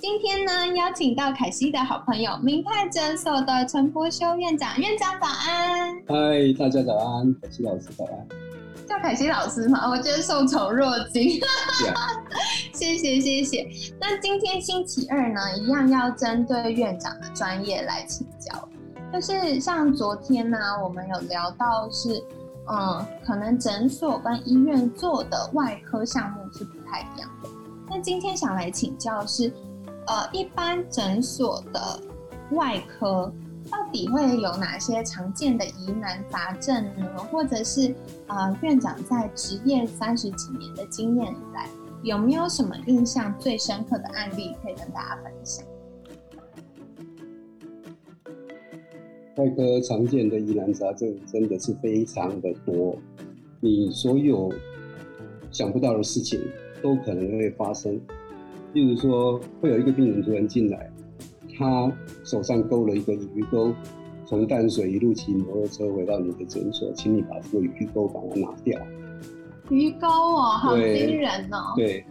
今天呢，邀请到凯西的好朋友明泰诊所的陈柏修院长。院长早安！嗨，大家早安，凯西老师早安。叫凯西老师吗？我觉得受宠若惊。谢谢谢谢。那今天星期二呢，一样要针对院长的专业来请教。就是像昨天呢，我们有聊到是，嗯，可能诊所跟医院做的外科项目是不太一样的。那今天想来请教是。呃，一般诊所的外科到底会有哪些常见的疑难杂症呢？或者是呃，院长在职业三十几年的经验以来，有没有什么印象最深刻的案例可以跟大家分享？外科常见的疑难杂症真的是非常的多，你所有想不到的事情都可能会发生。例如说，会有一个病人突然进来，他手上勾了一个鱼钩，从淡水一路骑摩托车回到你的诊所，请你把这个鱼钩把它拿掉。鱼钩哦，好惊人哦。对，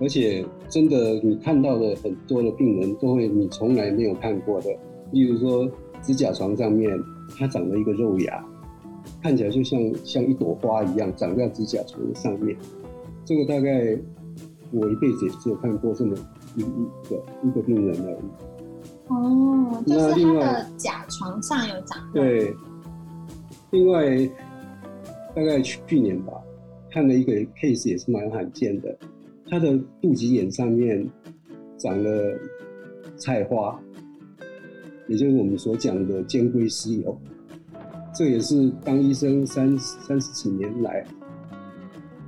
而且真的，你看到的很多的病人都会你从来没有看过的。例如说，指甲床上面它长了一个肉芽，看起来就像像一朵花一样长在指甲床上面。这个大概。我一辈子也只有看过这么一一个一个病人而已。哦，就是他的甲床上有长。对。另外，大概去年吧，看了一个 case 也是蛮罕见的，他的肚脐眼上面长了菜花，也就是我们所讲的尖龟丝疣。这也是当医生三三十几年来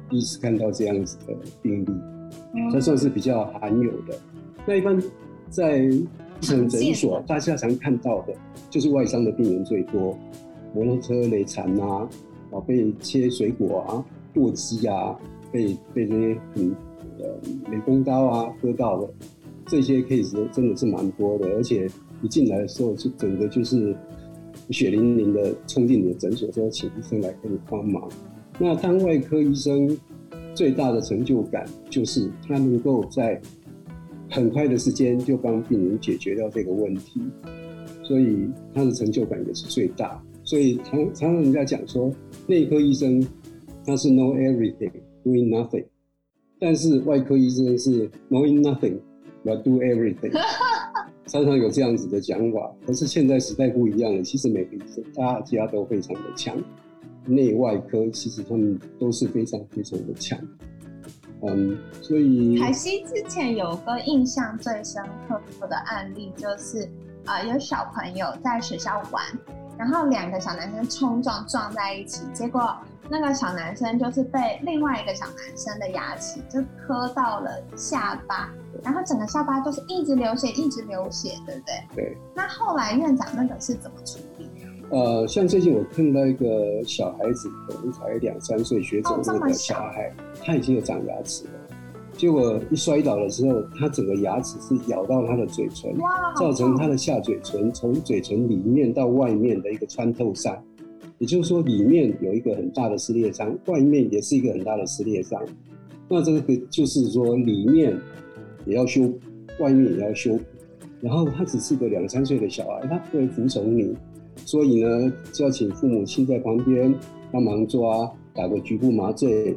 第一次看到这样子的病例。这算是比较罕有的。那一般在医生诊所，大家常看到的，就是外伤的病人最多，摩托车累残啊，啊被切水果啊、剁鸡啊，被被这些很呃美工刀啊割到的，这些 case 真的是蛮多的。而且一进来的时候，就整个就是血淋淋的冲进你的诊所，说请医生来给你帮忙。那当外科医生。最大的成就感就是他能够在很快的时间就帮病人解决掉这个问题，所以他的成就感也是最大。所以常常常人家讲说，内科医生他是 know everything doing nothing，但是外科医生是 knowing nothing but do everything。常常有这样子的讲法。可是现在时代不一样了，其实每个医生大家都非常的强。内外科其实他们都是非常非常的强，嗯，所以凯西之前有个印象最深刻的案例，就是啊，有小朋友在学校玩，然后两个小男生冲撞撞在一起，结果那个小男生就是被另外一个小男生的牙齿就磕到了下巴，然后整个下巴都是一直流血，一直流血，对不对？对。那后来院长那个是怎么处理？呃，像最近我碰到一个小孩子，可能才两三岁学走路的小孩，他已经有长牙齿了。结果一摔倒的时候，他整个牙齿是咬到他的嘴唇，造成他的下嘴唇从嘴唇里面到外面的一个穿透伤。也就是说，里面有一个很大的撕裂伤，外面也是一个很大的撕裂伤。那这个就是说，里面也要修，外面也要修。然后他只是个两三岁的小孩，他不会服从你。所以呢，就要请父母亲在旁边帮忙抓，打个局部麻醉，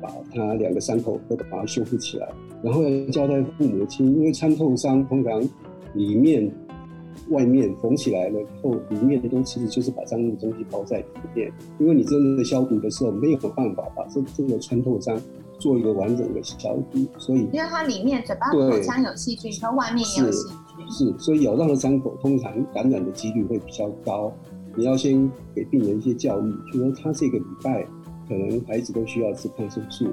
把他两个伤口都把它修复起来。然后要交代父母亲，因为穿透伤通常里面、外面缝起来了后，里面的东西其实就是把脏的东西包在里面。因为你真的消毒的时候，没有办法把这这个穿透伤做一个完整的消毒，所以因为它里面嘴巴口腔有细菌，它外面也有细菌。是，所以咬到的伤口通常感染的几率会比较高。你要先给病人一些教育，就说他这个礼拜可能孩子都需要吃抗生素，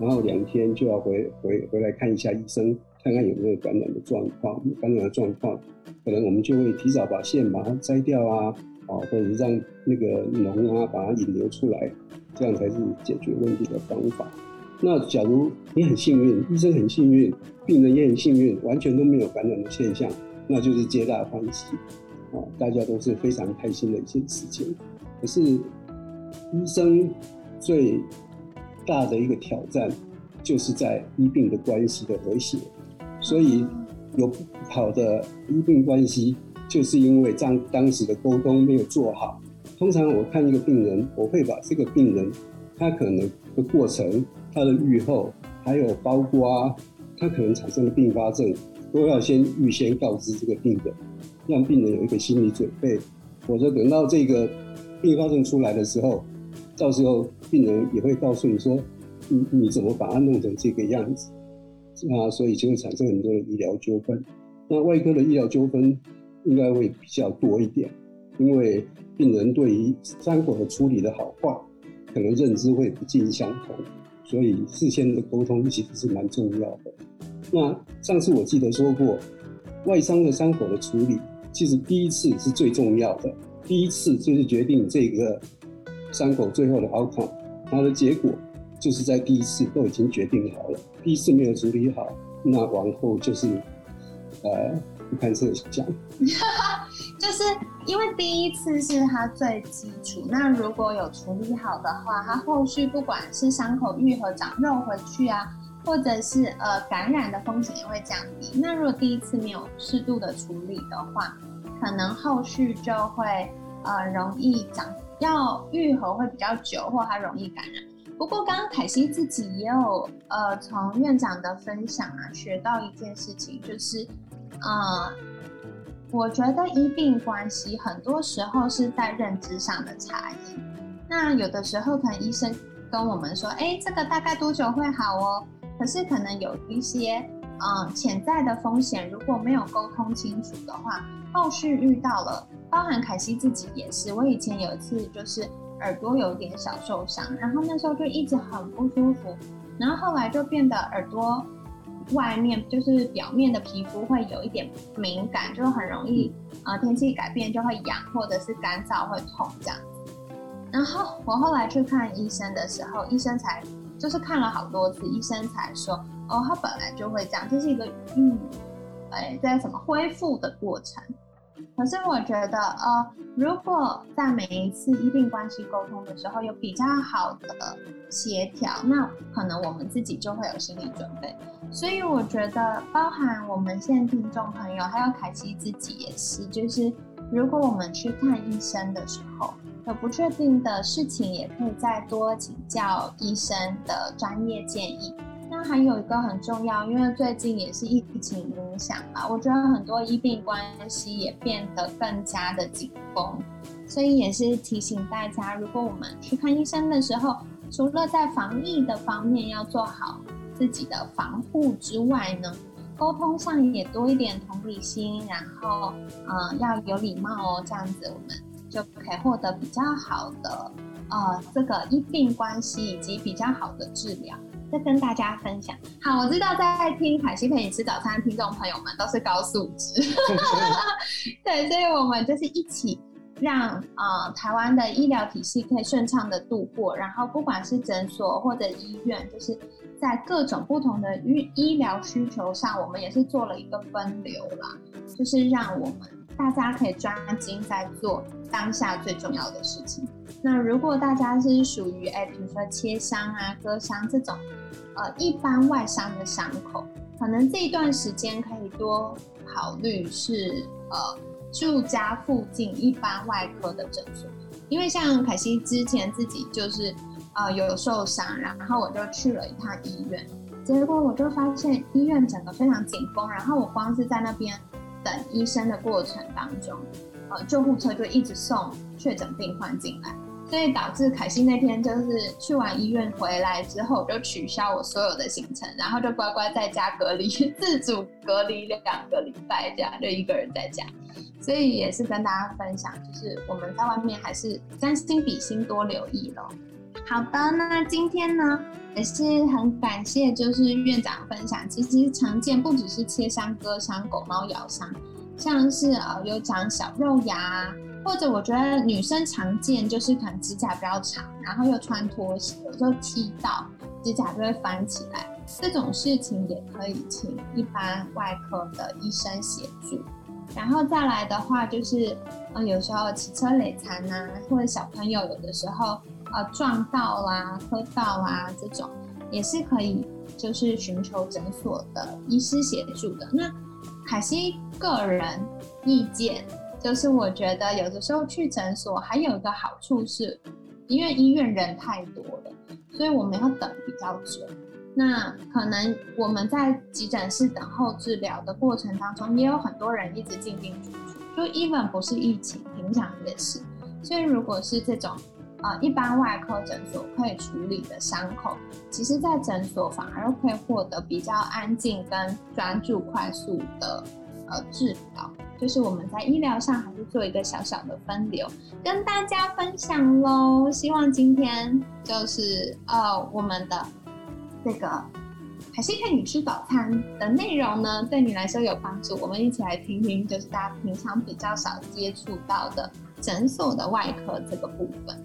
然后两天就要回回回来看一下医生，看看有没有感染的状况，感染的状况，可能我们就会提早把线把它摘掉啊，啊，或者是让那个脓啊把它引流出来，这样才是解决问题的方法。那假如你很幸运，医生很幸运，病人也很幸运，完全都没有感染的现象，那就是皆大欢喜，啊，大家都是非常开心的一件事情。可是医生最大的一个挑战，就是在医病的关系的和谐。所以有不好的医病关系，就是因为当当时的沟通没有做好。通常我看一个病人，我会把这个病人他可能的过程。他的愈后，还有包括他可能产生的并发症，都要先预先告知这个病人，让病人有一个心理准备。否则等到这个并发症出来的时候，到时候病人也会告诉你说，你你怎么把它弄成这个样子？啊，所以就会产生很多的医疗纠纷。那外科的医疗纠纷应该会比较多一点，因为病人对于伤口的处理的好坏，可能认知会不尽相同。所以事先的沟通其实是蛮重要的。那上次我记得说过，外伤的伤口的处理，其实第一次是最重要的。第一次就是决定这个伤口最后的 outcome，它的结果就是在第一次都已经决定好了。第一次没有处理好，那往后就是呃不堪设想。哈 哈就是因为第一次是它最基础，那如果有处理好的话，它后续不管是伤口愈合、长肉回去啊，或者是呃感染的风险也会降低。那如果第一次没有适度的处理的话，可能后续就会呃容易长，要愈合会比较久，或它容易感染。不过刚刚凯西自己也有呃从院长的分享啊学到一件事情，就是呃。我觉得医病关系很多时候是在认知上的差异。那有的时候可能医生跟我们说，哎，这个大概多久会好哦？可是可能有一些嗯潜在的风险，如果没有沟通清楚的话，后续遇到了，包含凯西自己也是。我以前有一次就是耳朵有点小受伤，然后那时候就一直很不舒服，然后后来就变得耳朵。外面就是表面的皮肤会有一点敏感，就很容易呃天气改变就会痒，或者是干燥会痛这样。然后我后来去看医生的时候，医生才就是看了好多次，医生才说哦，他本来就会这样，这是一个嗯，哎，在什么恢复的过程。可是我觉得，呃，如果在每一次医病关系沟通的时候有比较好的协调，那可能我们自己就会有心理准备。所以我觉得，包含我们现在听众朋友，还有凯西自己也是，就是如果我们去看医生的时候，有不确定的事情，也可以再多请教医生的专业建议。那还有一个很重要，因为最近也是疫情影响嘛，我觉得很多医病关系也变得更加的紧绷，所以也是提醒大家，如果我们去看医生的时候，除了在防疫的方面要做好自己的防护之外呢，沟通上也多一点同理心，然后嗯要有礼貌哦，这样子我们就可以获得比较好的呃这个医病关系以及比较好的治疗。再跟大家分享。好，我知道在听凯西陪你吃早餐的听众朋友们都是高素质，对，所以我们就是一起让呃台湾的医疗体系可以顺畅的度过。然后不管是诊所或者医院，就是在各种不同的医医疗需求上，我们也是做了一个分流啦，就是让我们大家可以专精在做当下最重要的事情。那如果大家是属于哎，比如说切伤啊、割伤这种。呃，一般外伤的伤口，可能这一段时间可以多考虑是呃住家附近一般外科的诊所，因为像凯西之前自己就是呃有受伤，然后我就去了一趟医院，结果我就发现医院整个非常紧绷，然后我光是在那边等医生的过程当中，呃救护车就一直送确诊病患进来。所以导致凯西那天就是去完医院回来之后，就取消我所有的行程，然后就乖乖在家隔离，自主隔离两个礼拜，这样就一个人在家。所以也是跟大家分享，就是我们在外面还是将心比心，多留意咯。好的，那今天呢也是很感谢，就是院长分享。其实常见不只是切伤、割伤、狗猫咬伤，像是呃有长小肉芽，或者我觉得女生常见就是可能指甲比较长，然后又穿拖鞋，有时候踢到指甲就会翻起来，这种事情也可以请一般外科的医生协助。然后再来的话，就是嗯有时候骑车累残啊，或者小朋友有的时候。呃，撞到啦、磕到啊，这种也是可以，就是寻求诊所的医师协助的。那凯西个人意见，就是我觉得有的时候去诊所还有一个好处是，因为医院人太多了，所以我们要等比较久。那可能我们在急诊室等候治疗的过程当中，也有很多人一直进进出出，就 even 不是疫情，平常也是。所以如果是这种。呃，一般外科诊所可以处理的伤口，其实，在诊所反而可以获得比较安静跟专注、快速的呃治疗。就是我们在医疗上还是做一个小小的分流，跟大家分享喽。希望今天就是呃我们的这个还是陪你吃早餐的内容呢，对你来说有帮助。我们一起来听听，就是大家平常比较少接触到的诊所的外科这个部分。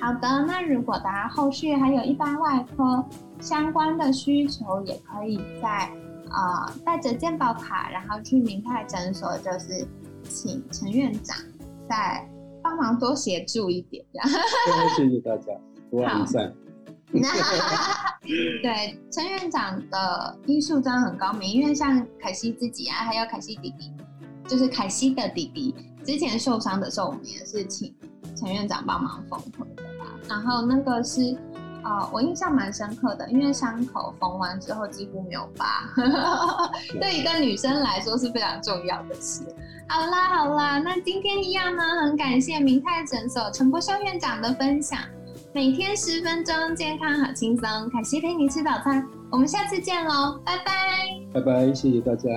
好的，那如果大家后续还有一般外科相关的需求，也可以在呃带着健保卡，然后去明泰诊所，就是请陈院长再帮忙多协助一点，这样。谢谢大家，多安善。对，陈院长的医术真的很高明，因为像凯西自己啊，还有凯西弟弟，就是凯西的弟弟，之前受伤的时候，我们也是请陈院长帮忙缝合的。然后那个是，呃，我印象蛮深刻的，因为伤口缝完之后几乎没有疤，对一个女生来说是非常重要的事。好啦好啦，那今天一样呢，很感谢明泰诊所陈柏修院长的分享。每天十分钟，健康好轻松，凯西陪你吃早餐，我们下次见喽，拜拜，拜拜，谢谢大家。